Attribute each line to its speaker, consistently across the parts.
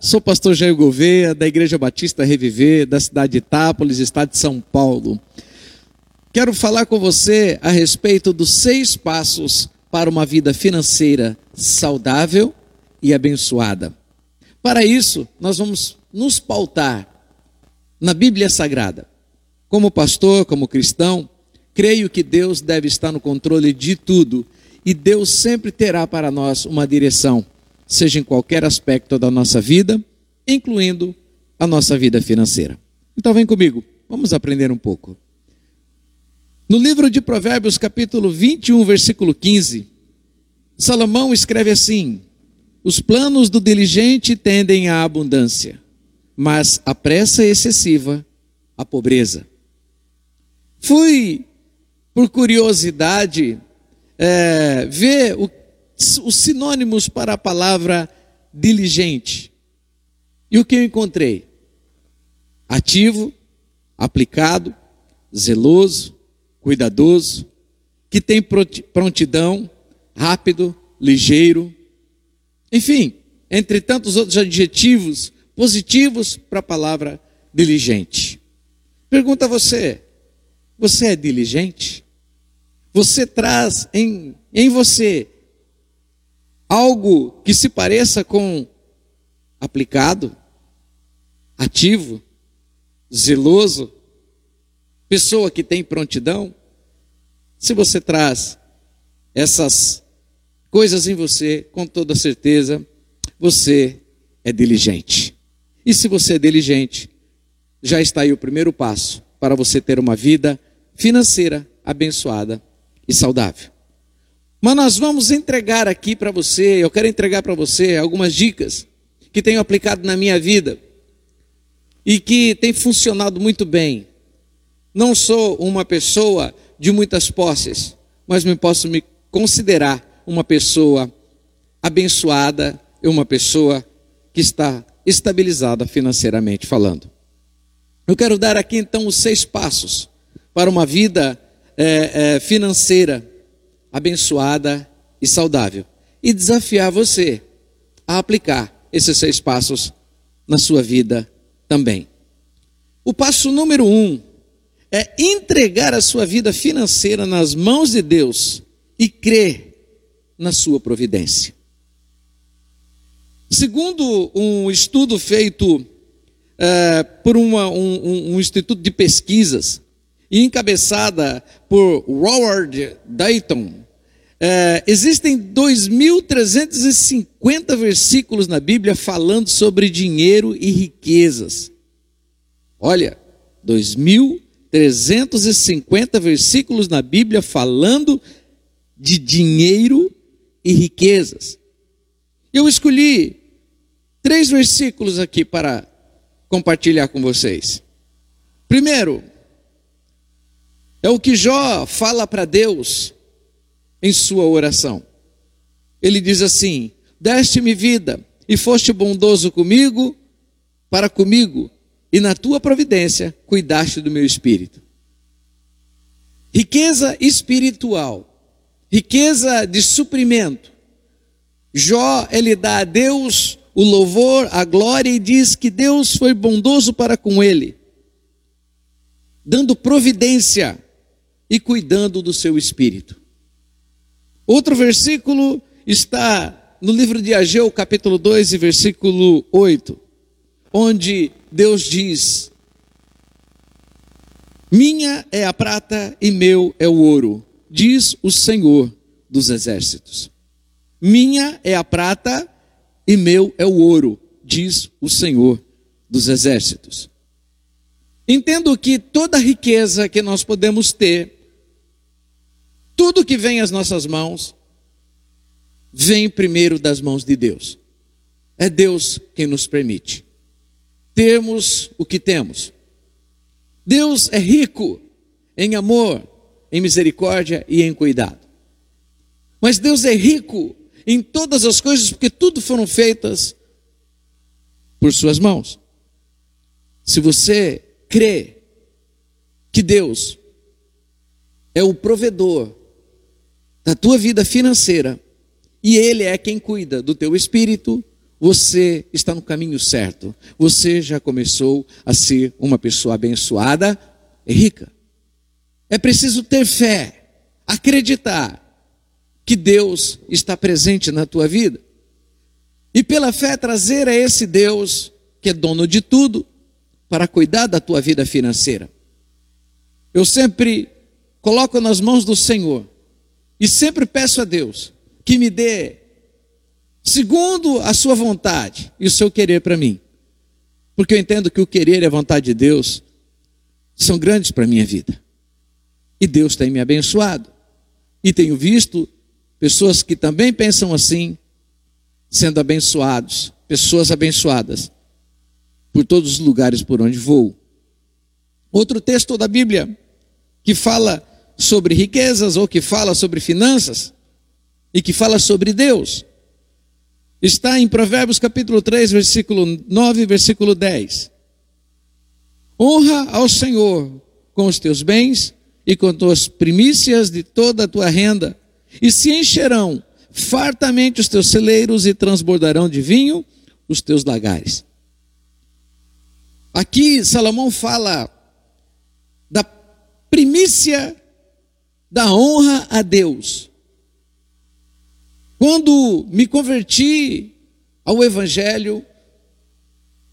Speaker 1: sou pastor Jair Gouveia, da Igreja Batista Reviver, da cidade de Itápolis, estado de São Paulo. Quero falar com você a respeito dos seis passos para uma vida financeira saudável e abençoada. Para isso, nós vamos nos pautar na Bíblia Sagrada. Como pastor, como cristão, creio que Deus deve estar no controle de tudo e Deus sempre terá para nós uma direção, seja em qualquer aspecto da nossa vida, incluindo a nossa vida financeira. Então vem comigo, vamos aprender um pouco. No livro de Provérbios, capítulo 21, versículo 15, Salomão escreve assim: Os planos do diligente tendem à abundância, mas a pressa excessiva à pobreza. Fui, por curiosidade, é, ver o, os sinônimos para a palavra diligente. E o que eu encontrei? Ativo, aplicado, zeloso, cuidadoso, que tem prontidão, rápido, ligeiro. Enfim, entre tantos outros adjetivos positivos para a palavra diligente. Pergunta a você: você é diligente? Você traz em, em você algo que se pareça com aplicado, ativo, zeloso, pessoa que tem prontidão? Se você traz essas coisas em você, com toda certeza, você é diligente. E se você é diligente, já está aí o primeiro passo para você ter uma vida financeira abençoada e saudável. Mas nós vamos entregar aqui para você, eu quero entregar para você algumas dicas que tenho aplicado na minha vida e que tem funcionado muito bem. Não sou uma pessoa de muitas posses, mas me posso me considerar uma pessoa abençoada uma pessoa que está estabilizada financeiramente falando. Eu quero dar aqui então os seis passos para uma vida é, é, financeira abençoada e saudável. E desafiar você a aplicar esses seis passos na sua vida também. O passo número um é entregar a sua vida financeira nas mãos de Deus e crer na sua providência. Segundo um estudo feito é, por uma, um, um, instituto de pesquisas, encabeçada por Howard Dayton, é, existem 2.350 versículos na Bíblia falando sobre dinheiro e riquezas. Olha, 2.350 versículos na Bíblia falando de dinheiro e riquezas. Eu escolhi três versículos aqui para compartilhar com vocês. Primeiro, é o que Jó fala para Deus em sua oração. Ele diz assim: Deste-me vida e foste bondoso comigo, para comigo, e na tua providência cuidaste do meu espírito. Riqueza espiritual, riqueza de suprimento. Jó, ele dá a Deus o louvor, a glória e diz que Deus foi bondoso para com ele, dando providência e cuidando do seu espírito. Outro versículo está no livro de Ageu, capítulo 2, e versículo 8, onde Deus diz: Minha é a prata e meu é o ouro, diz o Senhor dos exércitos. Minha é a prata e meu é o ouro, diz o Senhor dos exércitos. Entendo que toda riqueza que nós podemos ter tudo que vem às nossas mãos, vem primeiro das mãos de Deus. É Deus quem nos permite. Temos o que temos. Deus é rico em amor, em misericórdia e em cuidado. Mas Deus é rico em todas as coisas, porque tudo foram feitas por Suas mãos. Se você crê que Deus é o provedor da tua vida financeira. E Ele é quem cuida do teu espírito, você está no caminho certo. Você já começou a ser uma pessoa abençoada e rica. É preciso ter fé, acreditar que Deus está presente na tua vida. E pela fé trazer a esse Deus, que é dono de tudo, para cuidar da tua vida financeira. Eu sempre coloco nas mãos do Senhor e sempre peço a Deus que me dê segundo a sua vontade e o seu querer para mim. Porque eu entendo que o querer e a vontade de Deus são grandes para a minha vida. E Deus tem me abençoado. E tenho visto pessoas que também pensam assim, sendo abençoados, pessoas abençoadas por todos os lugares por onde vou. Outro texto da Bíblia que fala sobre riquezas ou que fala sobre finanças e que fala sobre Deus está em Provérbios capítulo 3, versículo 9 versículo 10. Honra ao Senhor com os teus bens e com as primícias de toda a tua renda, e se encherão fartamente os teus celeiros e transbordarão de vinho os teus lagares. Aqui Salomão fala da primícia da honra a Deus. Quando me converti ao Evangelho,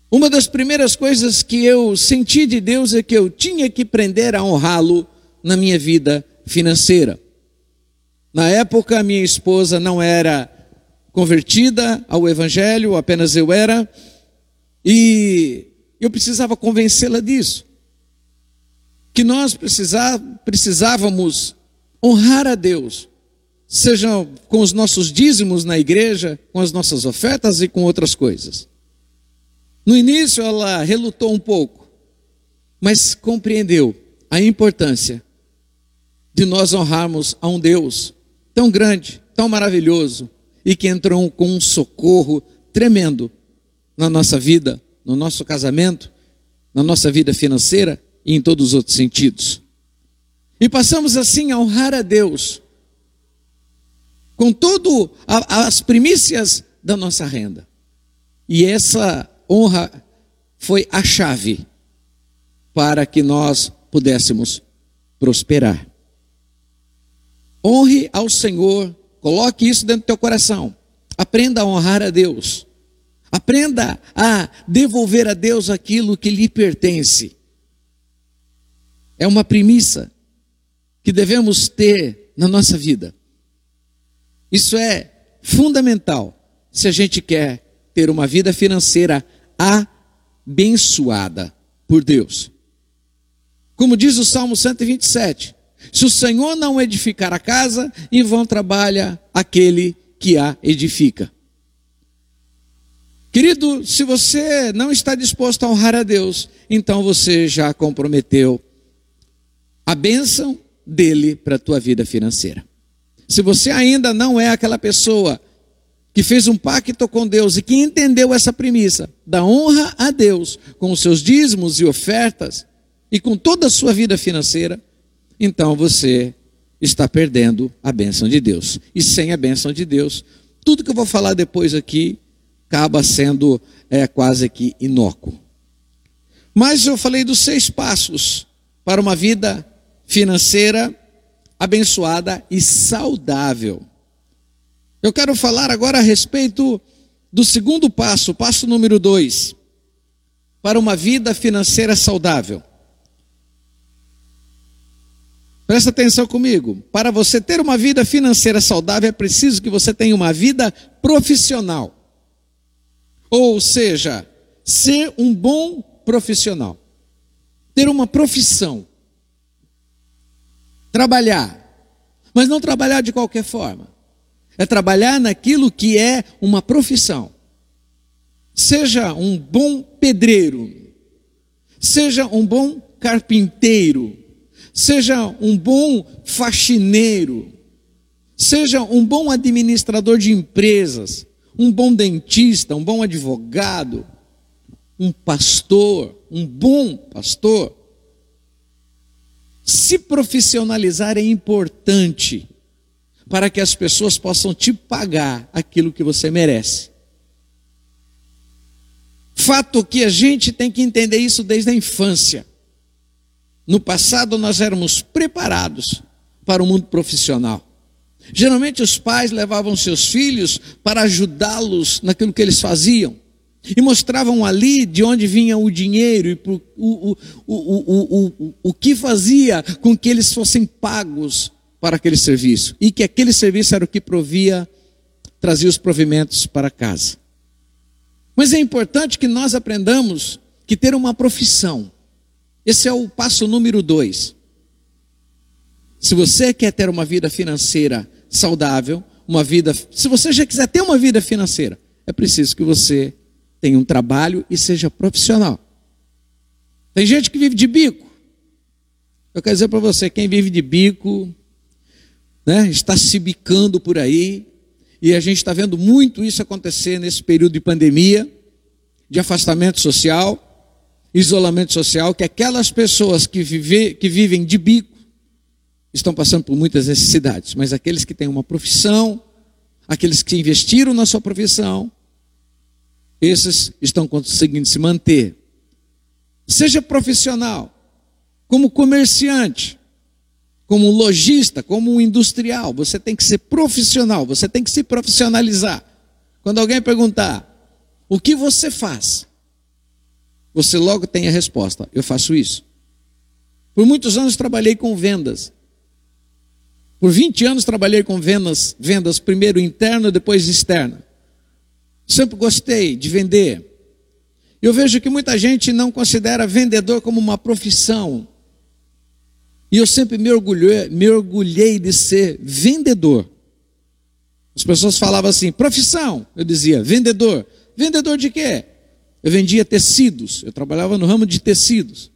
Speaker 1: uma das primeiras coisas que eu senti de Deus é que eu tinha que aprender a honrá-lo na minha vida financeira. Na época, minha esposa não era convertida ao Evangelho, apenas eu era, e eu precisava convencê-la disso. Que nós precisávamos honrar a Deus seja com os nossos dízimos na igreja, com as nossas ofertas e com outras coisas. No início ela relutou um pouco, mas compreendeu a importância de nós honrarmos a um Deus tão grande, tão maravilhoso e que entrou com um socorro tremendo na nossa vida, no nosso casamento, na nossa vida financeira e em todos os outros sentidos. E passamos assim a honrar a Deus com tudo as primícias da nossa renda. E essa honra foi a chave para que nós pudéssemos prosperar. Honre ao Senhor, coloque isso dentro do teu coração. Aprenda a honrar a Deus. Aprenda a devolver a Deus aquilo que lhe pertence. É uma premissa que devemos ter na nossa vida. Isso é fundamental se a gente quer ter uma vida financeira abençoada por Deus. Como diz o Salmo 127, se o Senhor não edificar a casa, em vão trabalha aquele que a edifica. Querido, se você não está disposto a honrar a Deus, então você já comprometeu a bênção dele para a tua vida financeira. Se você ainda não é aquela pessoa que fez um pacto com Deus e que entendeu essa premissa da honra a Deus com os seus dízimos e ofertas e com toda a sua vida financeira, então você está perdendo a bênção de Deus. E sem a bênção de Deus, tudo que eu vou falar depois aqui acaba sendo é, quase que inócuo. Mas eu falei dos seis passos para uma vida financeira abençoada e saudável. Eu quero falar agora a respeito do segundo passo, passo número dois, para uma vida financeira saudável. Presta atenção comigo. Para você ter uma vida financeira saudável, é preciso que você tenha uma vida profissional. Ou seja, ser um bom profissional. Ter uma profissão trabalhar. Mas não trabalhar de qualquer forma. É trabalhar naquilo que é uma profissão. Seja um bom pedreiro, seja um bom carpinteiro, seja um bom faxineiro, seja um bom administrador de empresas, um bom dentista, um bom advogado, um pastor, um bom pastor. Se profissionalizar é importante para que as pessoas possam te pagar aquilo que você merece. Fato que a gente tem que entender isso desde a infância. No passado nós éramos preparados para o mundo profissional. Geralmente os pais levavam seus filhos para ajudá-los naquilo que eles faziam. E mostravam ali de onde vinha o dinheiro e o, o, o, o, o que fazia com que eles fossem pagos para aquele serviço. E que aquele serviço era o que provia, trazia os provimentos para casa. Mas é importante que nós aprendamos que ter uma profissão. Esse é o passo número dois. Se você quer ter uma vida financeira saudável, uma vida. Se você já quiser ter uma vida financeira, é preciso que você tenha um trabalho e seja profissional. Tem gente que vive de bico. Eu quero dizer para você, quem vive de bico, né, está se bicando por aí, e a gente está vendo muito isso acontecer nesse período de pandemia, de afastamento social, isolamento social, que aquelas pessoas que, vive, que vivem de bico, estão passando por muitas necessidades, mas aqueles que têm uma profissão, aqueles que investiram na sua profissão, esses estão conseguindo se manter. Seja profissional, como comerciante, como lojista, como industrial, você tem que ser profissional, você tem que se profissionalizar. Quando alguém perguntar, o que você faz? Você logo tem a resposta: eu faço isso. Por muitos anos trabalhei com vendas. Por 20 anos trabalhei com vendas, vendas primeiro interna, depois externa. Sempre gostei de vender. Eu vejo que muita gente não considera vendedor como uma profissão. E eu sempre me orgulhei, me orgulhei de ser vendedor. As pessoas falavam assim, profissão. Eu dizia, vendedor. Vendedor de quê? Eu vendia tecidos. Eu trabalhava no ramo de tecidos.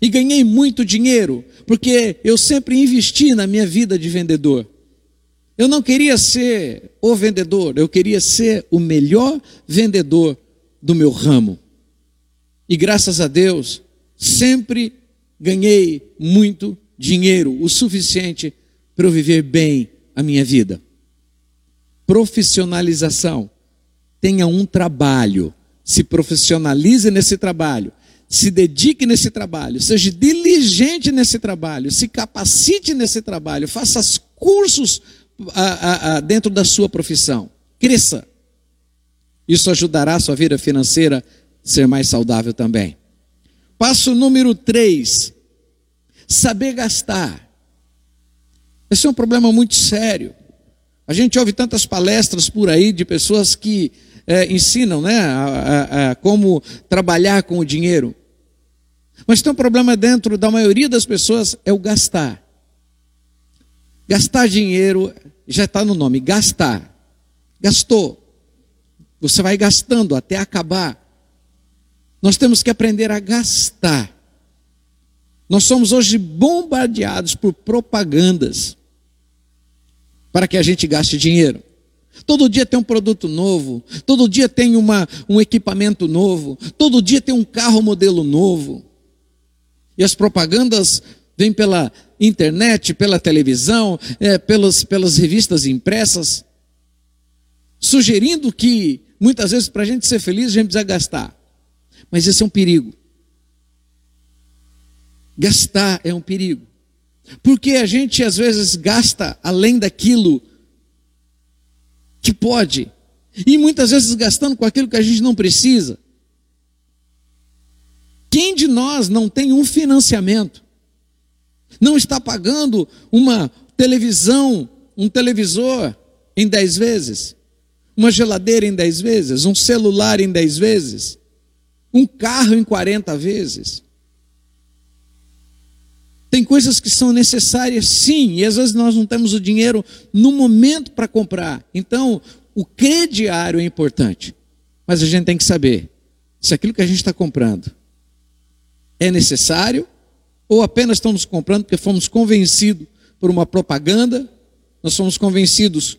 Speaker 1: E ganhei muito dinheiro, porque eu sempre investi na minha vida de vendedor. Eu não queria ser o vendedor, eu queria ser o melhor vendedor do meu ramo. E graças a Deus, sempre ganhei muito dinheiro, o suficiente para eu viver bem a minha vida. Profissionalização. Tenha um trabalho, se profissionalize nesse trabalho se dedique nesse trabalho, seja diligente nesse trabalho, se capacite nesse trabalho, faça cursos a, a, a, dentro da sua profissão, cresça. Isso ajudará a sua vida financeira a ser mais saudável também. Passo número 3: saber gastar. Esse é um problema muito sério. A gente ouve tantas palestras por aí de pessoas que é, ensinam né, a, a, a como trabalhar com o dinheiro. Mas tem um problema dentro da maioria das pessoas, é o gastar. Gastar dinheiro, já está no nome, gastar. Gastou. Você vai gastando até acabar. Nós temos que aprender a gastar. Nós somos hoje bombardeados por propagandas para que a gente gaste dinheiro. Todo dia tem um produto novo, todo dia tem uma, um equipamento novo, todo dia tem um carro modelo novo. E as propagandas vêm pela internet, pela televisão, é, pelas, pelas revistas impressas, sugerindo que muitas vezes para a gente ser feliz a gente precisa gastar. Mas esse é um perigo. Gastar é um perigo. Porque a gente às vezes gasta além daquilo que pode. E muitas vezes gastando com aquilo que a gente não precisa. Quem de nós não tem um financiamento? Não está pagando uma televisão, um televisor em 10 vezes? Uma geladeira em 10 vezes? Um celular em 10 vezes? Um carro em 40 vezes? Tem coisas que são necessárias, sim, e às vezes nós não temos o dinheiro no momento para comprar. Então, o crediário é importante. Mas a gente tem que saber se aquilo que a gente está comprando é necessário ou apenas estamos comprando porque fomos convencidos por uma propaganda, nós fomos convencidos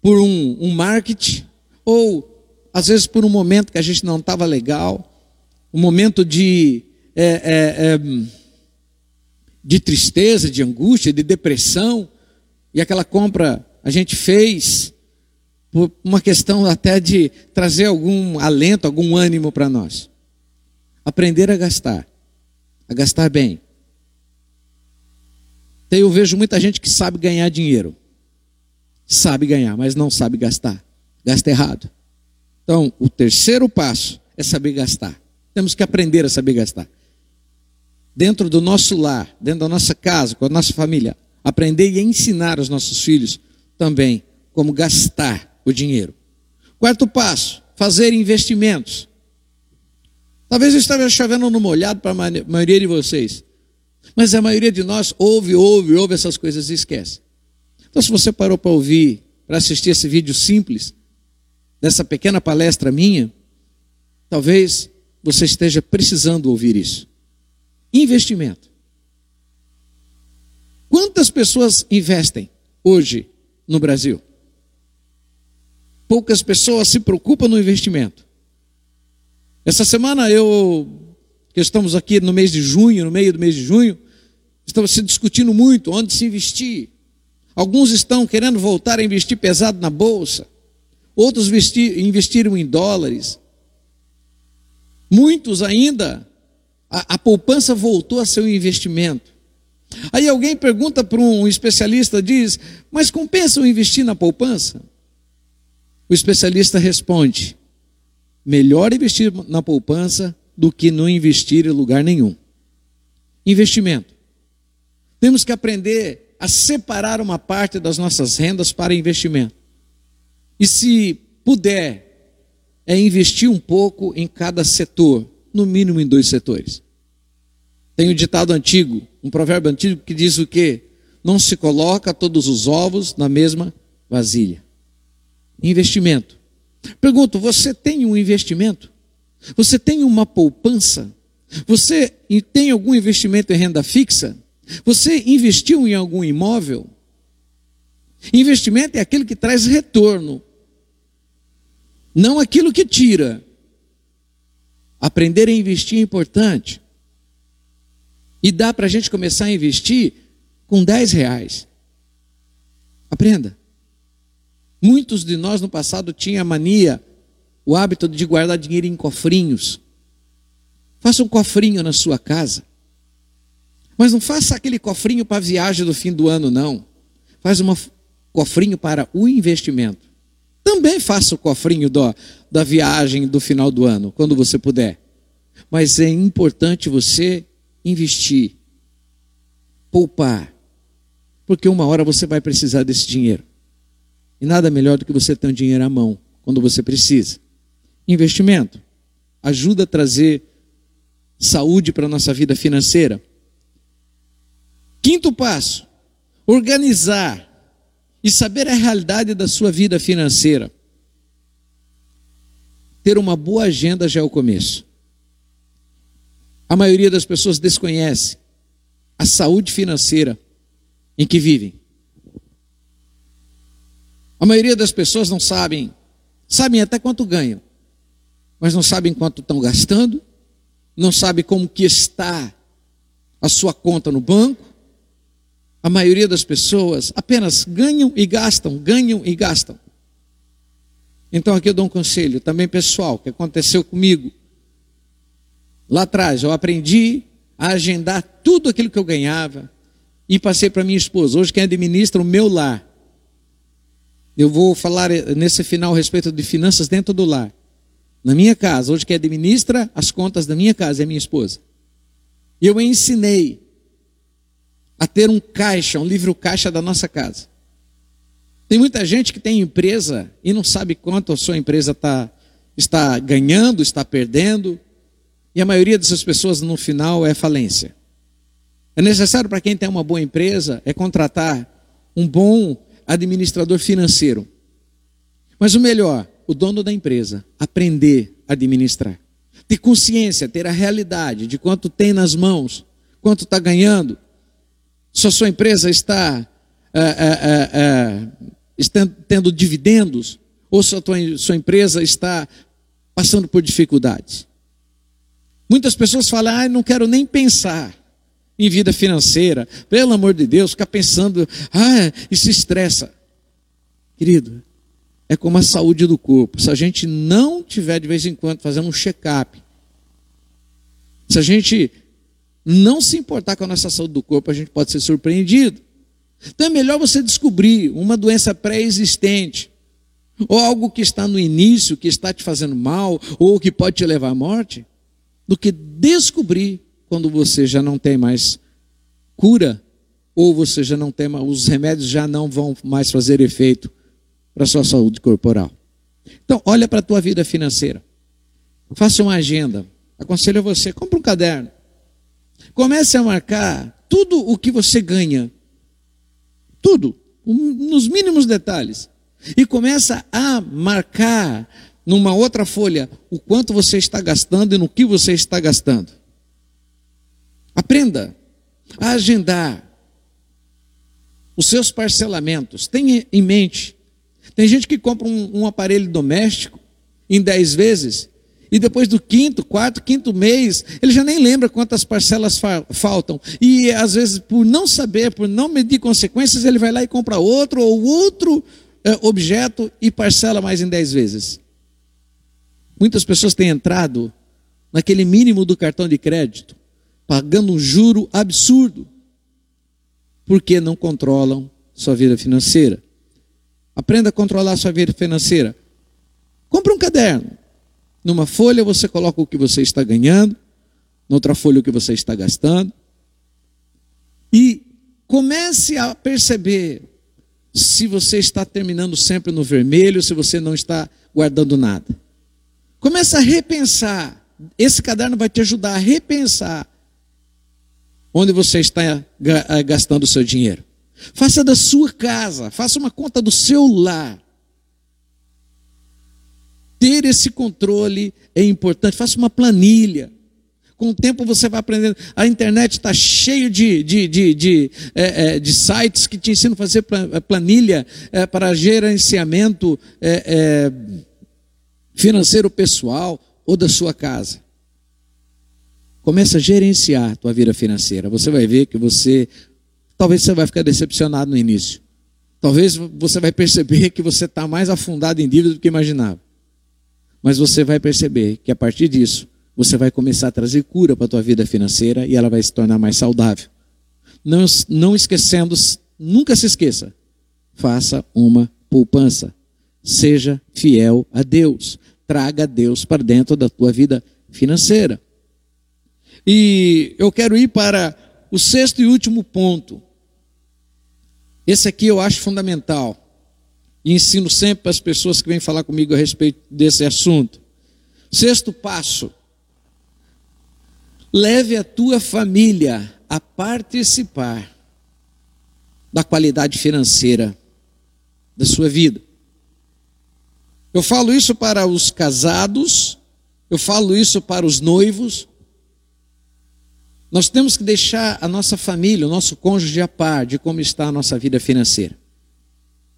Speaker 1: por um, um marketing, ou às vezes por um momento que a gente não estava legal, um momento de, é, é, é, de tristeza, de angústia, de depressão, e aquela compra a gente fez, por uma questão até de trazer algum alento, algum ânimo para nós. Aprender a gastar, a gastar bem. Eu vejo muita gente que sabe ganhar dinheiro, sabe ganhar, mas não sabe gastar, gasta errado. Então, o terceiro passo é saber gastar. Temos que aprender a saber gastar. Dentro do nosso lar, dentro da nossa casa, com a nossa família, aprender e ensinar os nossos filhos também como gastar o dinheiro. Quarto passo, fazer investimentos. Talvez eu esteja chovendo no molhado para a maioria de vocês, mas a maioria de nós ouve, ouve, ouve essas coisas e esquece. Então, se você parou para ouvir, para assistir esse vídeo simples, dessa pequena palestra minha, talvez você esteja precisando ouvir isso. Investimento. Quantas pessoas investem hoje no Brasil? Poucas pessoas se preocupam no investimento. Essa semana eu, que estamos aqui no mês de junho, no meio do mês de junho, estamos se discutindo muito onde se investir. Alguns estão querendo voltar a investir pesado na bolsa, outros investir, investiram em dólares. Muitos ainda, a, a poupança voltou a ser um investimento. Aí alguém pergunta para um especialista, diz, mas compensa eu investir na poupança? O especialista responde: melhor investir na poupança do que não investir em lugar nenhum. Investimento. Temos que aprender a separar uma parte das nossas rendas para investimento. E se puder, é investir um pouco em cada setor, no mínimo em dois setores. Tem um ditado antigo, um provérbio antigo que diz o quê? Não se coloca todos os ovos na mesma vasilha. Investimento. Pergunto, você tem um investimento? Você tem uma poupança? Você tem algum investimento em renda fixa? Você investiu em algum imóvel? Investimento é aquele que traz retorno, não aquilo que tira. Aprender a investir é importante. E dá para a gente começar a investir com 10 reais. Aprenda. Muitos de nós no passado tinham a mania, o hábito de guardar dinheiro em cofrinhos. Faça um cofrinho na sua casa. Mas não faça aquele cofrinho para a viagem do fim do ano, não. Faz um cofrinho para o investimento. Também faça o cofrinho do, da viagem do final do ano, quando você puder. Mas é importante você investir, poupar, porque uma hora você vai precisar desse dinheiro. E nada melhor do que você ter um dinheiro à mão quando você precisa. Investimento ajuda a trazer saúde para a nossa vida financeira. Quinto passo: organizar e saber a realidade da sua vida financeira. Ter uma boa agenda já é o começo. A maioria das pessoas desconhece a saúde financeira em que vivem. A maioria das pessoas não sabem, sabem até quanto ganham, mas não sabem quanto estão gastando, não sabem como que está a sua conta no banco. A maioria das pessoas apenas ganham e gastam, ganham e gastam. Então aqui eu dou um conselho também pessoal que aconteceu comigo. Lá atrás, eu aprendi a agendar tudo aquilo que eu ganhava e passei para minha esposa. Hoje, quem administra o meu lar. Eu vou falar nesse final a respeito de finanças dentro do lar. Na minha casa, hoje quem administra as contas da minha casa é minha esposa. E eu ensinei a ter um caixa, um livro caixa da nossa casa. Tem muita gente que tem empresa e não sabe quanto a sua empresa tá, está ganhando, está perdendo. E a maioria dessas pessoas no final é falência. É necessário para quem tem uma boa empresa é contratar um bom administrador financeiro. Mas o melhor, o dono da empresa, aprender a administrar. Ter consciência, ter a realidade de quanto tem nas mãos, quanto está ganhando. Se a sua empresa está, é, é, tendo dividendos, ou se a tua, sua empresa está passando por dificuldades. Muitas pessoas falam, ah, não quero nem pensar em vida financeira. Pelo amor de Deus, ficar pensando, ah, isso estressa. Querido, é como a saúde do corpo. Se a gente não tiver de vez em quando fazendo um check-up, se a gente não se importar com a nossa saúde do corpo, a gente pode ser surpreendido. Então é melhor você descobrir uma doença pré-existente, ou algo que está no início, que está te fazendo mal, ou que pode te levar à morte, do que descobrir quando você já não tem mais cura, ou você já não tem mais, os remédios já não vão mais fazer efeito para a sua saúde corporal. Então, olha para a tua vida financeira. Faça uma agenda. Aconselho você, compre um caderno. Comece a marcar tudo o que você ganha. Tudo, nos mínimos detalhes. E começa a marcar numa outra folha o quanto você está gastando e no que você está gastando. Aprenda a agendar os seus parcelamentos. Tenha em mente. Tem gente que compra um, um aparelho doméstico em 10 vezes e depois do quinto, quarto, quinto mês, ele já nem lembra quantas parcelas fa faltam. E às vezes, por não saber, por não medir consequências, ele vai lá e compra outro ou outro é, objeto e parcela mais em dez vezes. Muitas pessoas têm entrado naquele mínimo do cartão de crédito, pagando um juro absurdo, porque não controlam sua vida financeira. Aprenda a controlar sua vida financeira. Compre um caderno. Numa folha você coloca o que você está ganhando, noutra folha o que você está gastando. E comece a perceber se você está terminando sempre no vermelho, se você não está guardando nada. Comece a repensar. Esse caderno vai te ajudar a repensar onde você está eh, gastando o seu dinheiro. Faça da sua casa, faça uma conta do seu lar ter esse controle é importante. Faça uma planilha. Com o tempo você vai aprendendo. A internet está cheio de, de, de, de, é, é, de, sites que te ensinam a fazer é, planilha é, para gerenciamento é, é, financeiro pessoal ou da sua casa. Começa a gerenciar a tua vida financeira. Você vai ver que você. Talvez você vai ficar decepcionado no início. Talvez você vai perceber que você está mais afundado em dívida do que imaginava. Mas você vai perceber que a partir disso, você vai começar a trazer cura para a tua vida financeira e ela vai se tornar mais saudável. Não, não esquecendo, nunca se esqueça, faça uma poupança. Seja fiel a Deus. Traga Deus para dentro da tua vida financeira. E eu quero ir para o sexto e último ponto. Esse aqui eu acho fundamental e ensino sempre para as pessoas que vêm falar comigo a respeito desse assunto. Sexto passo: leve a tua família a participar da qualidade financeira da sua vida. Eu falo isso para os casados, eu falo isso para os noivos. Nós temos que deixar a nossa família, o nosso cônjuge a par de como está a nossa vida financeira.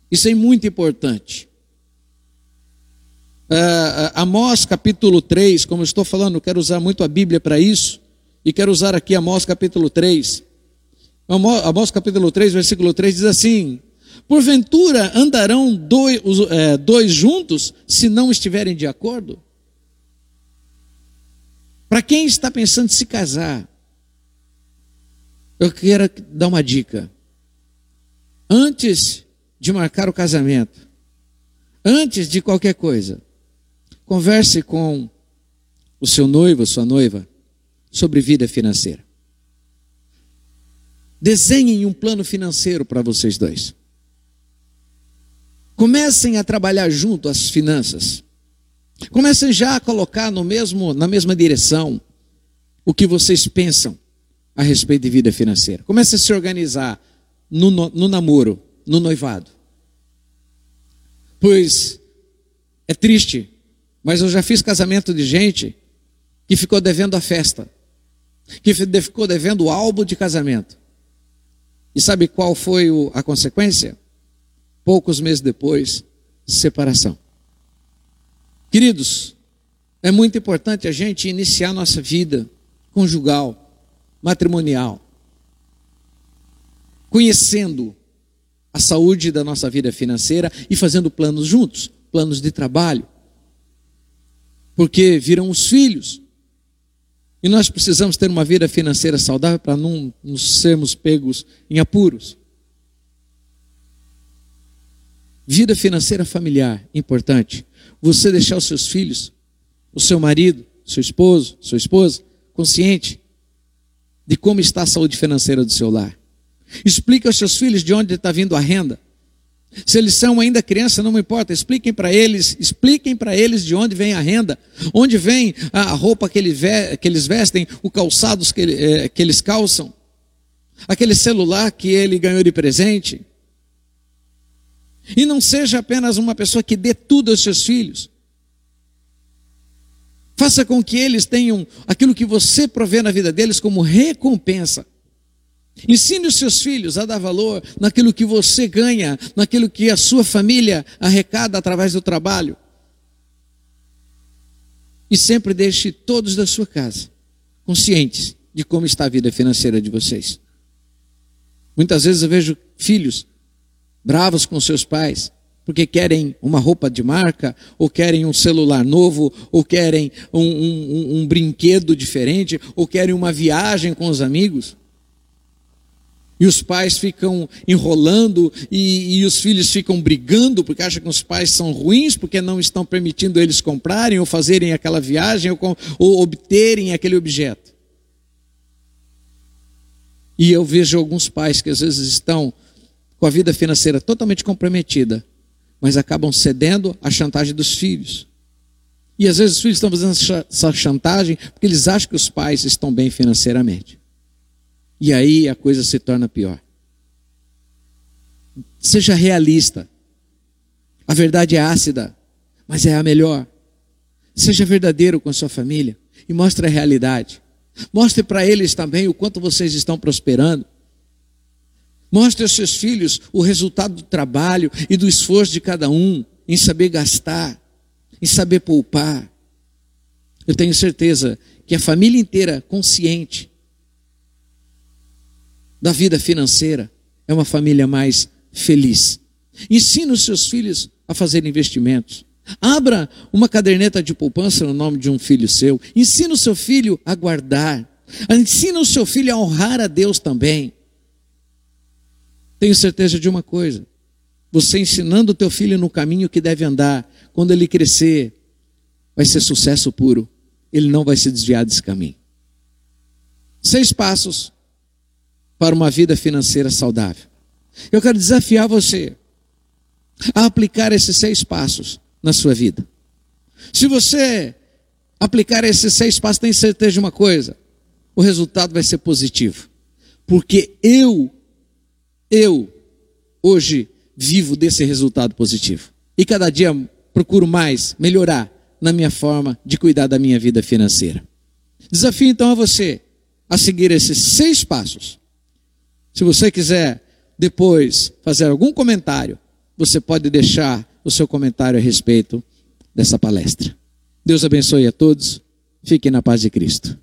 Speaker 1: Isso é muito importante. Uh, Amós capítulo 3, como eu estou falando, quero usar muito a Bíblia para isso, e quero usar aqui Amós capítulo 3. Amós, capítulo 3, versículo 3 diz assim: Porventura andarão dois, é, dois juntos se não estiverem de acordo? Para quem está pensando em se casar, eu quero dar uma dica. Antes de marcar o casamento, antes de qualquer coisa, converse com o seu noivo, sua noiva, sobre vida financeira. Desenhem um plano financeiro para vocês dois. Comecem a trabalhar junto as finanças. Comecem já a colocar no mesmo, na mesma direção o que vocês pensam a respeito de vida financeira. Comecem a se organizar no, no, no namoro, no noivado. Pois é triste, mas eu já fiz casamento de gente que ficou devendo a festa, que ficou devendo o álbum de casamento. E sabe qual foi a consequência? Poucos meses depois, separação. Queridos, é muito importante a gente iniciar nossa vida conjugal, matrimonial, conhecendo a saúde da nossa vida financeira e fazendo planos juntos, planos de trabalho. Porque virão os filhos. E nós precisamos ter uma vida financeira saudável para não nos sermos pegos em apuros. Vida financeira familiar, importante. Você deixar os seus filhos, o seu marido, seu esposo, sua esposa, consciente de como está a saúde financeira do seu lar. Explique aos seus filhos de onde está vindo a renda. Se eles são ainda criança, não importa, expliquem para eles, expliquem para eles de onde vem a renda, onde vem a roupa que, eles vestem, o calçados eh, que eles calçam, aquele celular que ele ganhou de presente. E não seja apenas uma pessoa que dê tudo aos seus filhos. Faça com que eles tenham aquilo que você provê na vida deles como recompensa. Ensine os seus filhos a dar valor naquilo que você ganha, naquilo que a sua família arrecada através do trabalho. E sempre deixe todos da sua casa conscientes de como está a vida financeira de vocês. Muitas vezes eu vejo filhos bravos com seus pais, porque querem uma roupa de marca, ou querem um celular novo, ou querem um, um, um brinquedo diferente, ou querem uma viagem com os amigos. E os pais ficam enrolando e, e, os filhos ficam brigando porque acham que os pais são ruins porque não estão permitindo eles comprarem ou fazerem aquela viagem ou, ou obterem aquele objeto. E eu vejo alguns pais que às vezes estão com a vida financeira totalmente comprometida, mas acabam cedendo à chantagem dos filhos. E às vezes os filhos estão fazendo essa chantagem porque eles acham que os pais estão bem financeiramente. E aí a coisa se torna pior. Seja realista. A verdade é ácida, mas é a melhor. Seja verdadeiro com a sua família e mostre a realidade. Mostre para eles também o quanto vocês estão prosperando. Mostre aos seus filhos o resultado do trabalho e do esforço de cada um em saber gastar, em saber poupar. Eu tenho certeza que a família inteira consciente da vida financeira é uma família mais feliz. Ensine os seus filhos a fazer investimentos. Abra uma caderneta de poupança no nome de um filho seu. Ensine o seu filho a guardar. Ensine o seu filho a honrar a Deus também. Tenho certeza de uma coisa: você ensinando o teu filho no caminho que deve andar, quando ele crescer, vai ser sucesso puro. Ele não vai se desviar desse caminho. Seis passos para uma vida financeira saudável. Eu quero desafiar você a aplicar esses seis passos na sua vida. Se você aplicar esses seis passos, tem certeza de uma coisa: o resultado vai ser positivo. Porque eu eu hoje vivo desse resultado positivo. E cada dia procuro mais melhorar na minha forma de cuidar da minha vida financeira. Desafio então a você a seguir esses seis passos. Se você quiser depois fazer algum comentário, você pode deixar o seu comentário a respeito dessa palestra. Deus abençoe a todos. Fiquem na paz de Cristo.